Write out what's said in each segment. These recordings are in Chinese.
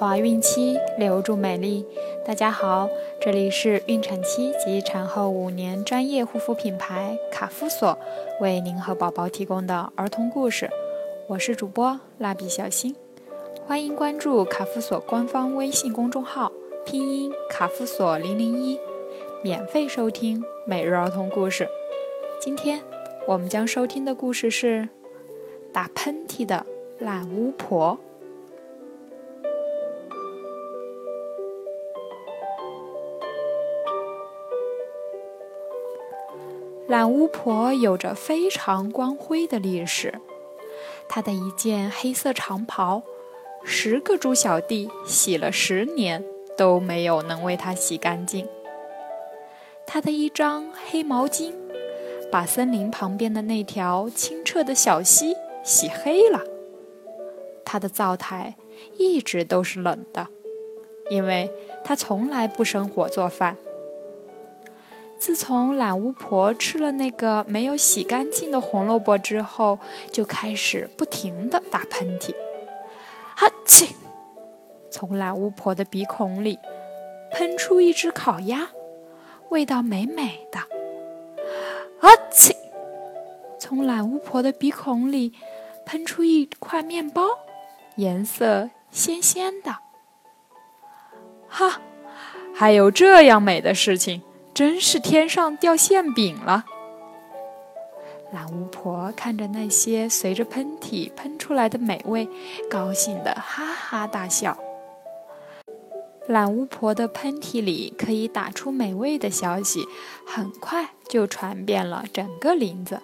怀孕期留住美丽。大家好，这里是孕产期及产后五年专业护肤品牌卡夫索为您和宝宝提供的儿童故事。我是主播蜡笔小新，欢迎关注卡夫索官方微信公众号，拼音卡夫索零零一，免费收听每日儿童故事。今天我们将收听的故事是打喷嚏的懒巫婆。懒巫婆有着非常光辉的历史，她的一件黑色长袍，十个猪小弟洗了十年都没有能为她洗干净。她的一张黑毛巾，把森林旁边的那条清澈的小溪洗黑了。她的灶台一直都是冷的，因为她从来不生火做饭。自从懒巫婆吃了那个没有洗干净的红萝卜之后，就开始不停的打喷嚏。哈气！从懒巫婆的鼻孔里喷出一只烤鸭，味道美美的。哈气！从懒巫婆的鼻孔里喷出一块面包，颜色鲜鲜的。哈，还有这样美的事情！真是天上掉馅饼了！懒巫婆看着那些随着喷嚏喷出来的美味，高兴的哈哈大笑。懒巫婆的喷嚏里可以打出美味的消息，很快就传遍了整个林子。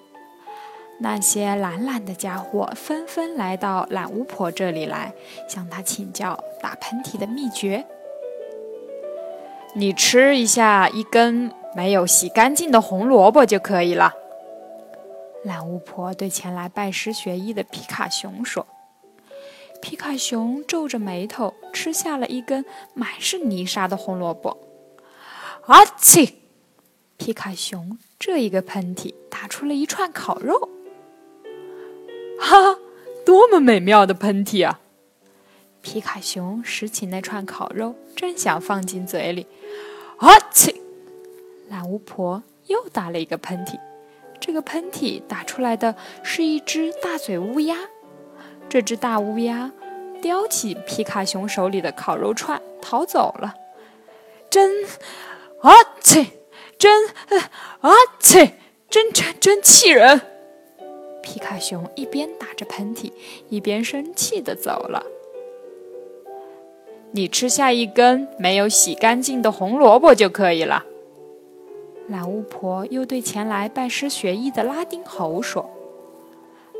那些懒懒的家伙纷纷来到懒巫婆这里来，向她请教打喷嚏的秘诀。你吃一下一根没有洗干净的红萝卜就可以了。懒巫婆对前来拜师学艺的皮卡熊说。皮卡熊皱着眉头吃下了一根满是泥沙的红萝卜。阿嚏！皮卡熊这一个喷嚏打出了一串烤肉。哈，多么美妙的喷嚏啊！皮卡熊拾起那串烤肉，正想放进嘴里，啊嚏！懒巫婆又打了一个喷嚏，这个喷嚏打出来的是一只大嘴乌鸦。这只大乌鸦叼起皮卡熊手里的烤肉串逃走了。真，啊嚏！真，啊嚏！真真真气人！皮卡熊一边打着喷嚏，一边生气地走了。你吃下一根没有洗干净的红萝卜就可以了。懒巫婆又对前来拜师学艺的拉丁猴说：“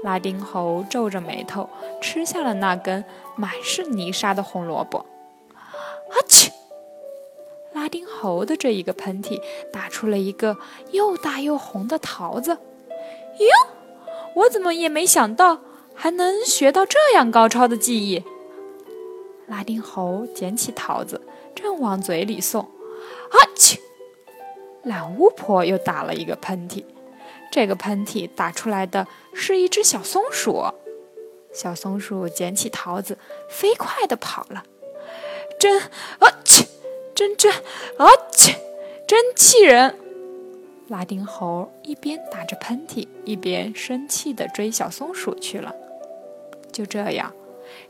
拉丁猴皱着眉头吃下了那根满是泥沙的红萝卜。”阿嚏！拉丁猴的这一个喷嚏打出了一个又大又红的桃子。哟，我怎么也没想到还能学到这样高超的技艺。拉丁猴捡起桃子，正往嘴里送，啊嚏！懒巫婆又打了一个喷嚏，这个喷嚏打出来的是一只小松鼠。小松鼠捡起桃子，飞快地跑了。真啊嚏！真真啊嚏！真气人！拉丁猴一边打着喷嚏，一边生气地追小松鼠去了。就这样。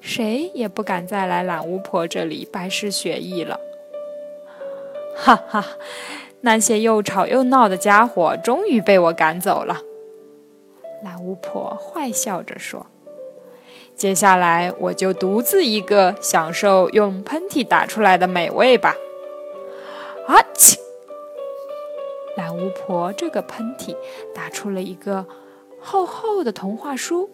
谁也不敢再来懒巫婆这里拜师学艺了。哈哈，那些又吵又闹的家伙终于被我赶走了。懒巫婆坏笑着说：“接下来我就独自一个享受用喷嚏打出来的美味吧。”啊嚏！懒巫婆这个喷嚏打出了一个厚厚的童话书。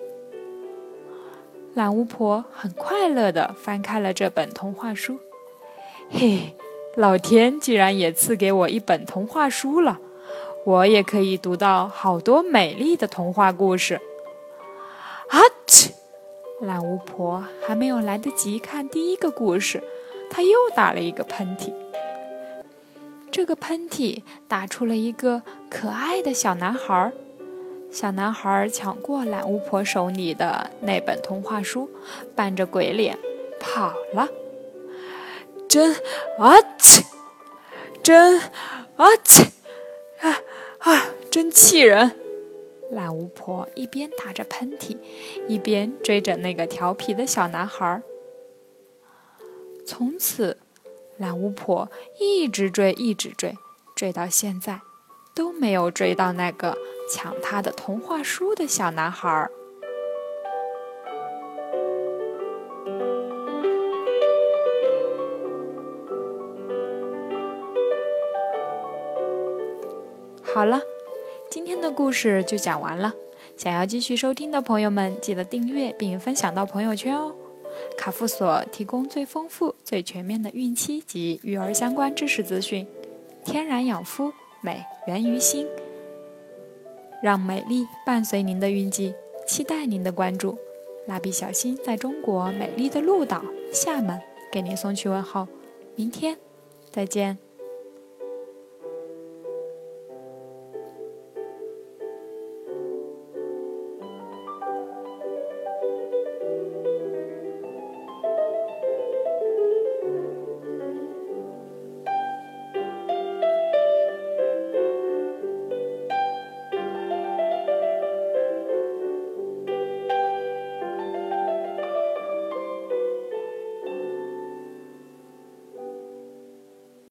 懒巫婆很快乐地翻开了这本童话书。嘿，老天竟然也赐给我一本童话书了，我也可以读到好多美丽的童话故事。啊嚏！懒巫婆还没有来得及看第一个故事，她又打了一个喷嚏。这个喷嚏打出了一个可爱的小男孩。小男孩抢过懒巫婆手里的那本童话书，扮着鬼脸跑了。真啊切，真啊切，啊啊，真气人！懒巫婆一边打着喷嚏，一边追着那个调皮的小男孩。从此，懒巫婆一直追，一直追，追到现在，都没有追到那个抢他的童话书的小男孩。好了，今天的故事就讲完了。想要继续收听的朋友们，记得订阅并分享到朋友圈哦。卡夫所提供最丰富、最全面的孕期及育儿相关知识资讯。天然养肤，美源于心，让美丽伴随您的运气，期待您的关注。蜡笔小新在中国美丽的鹭岛厦门给您送去问候，明天再见。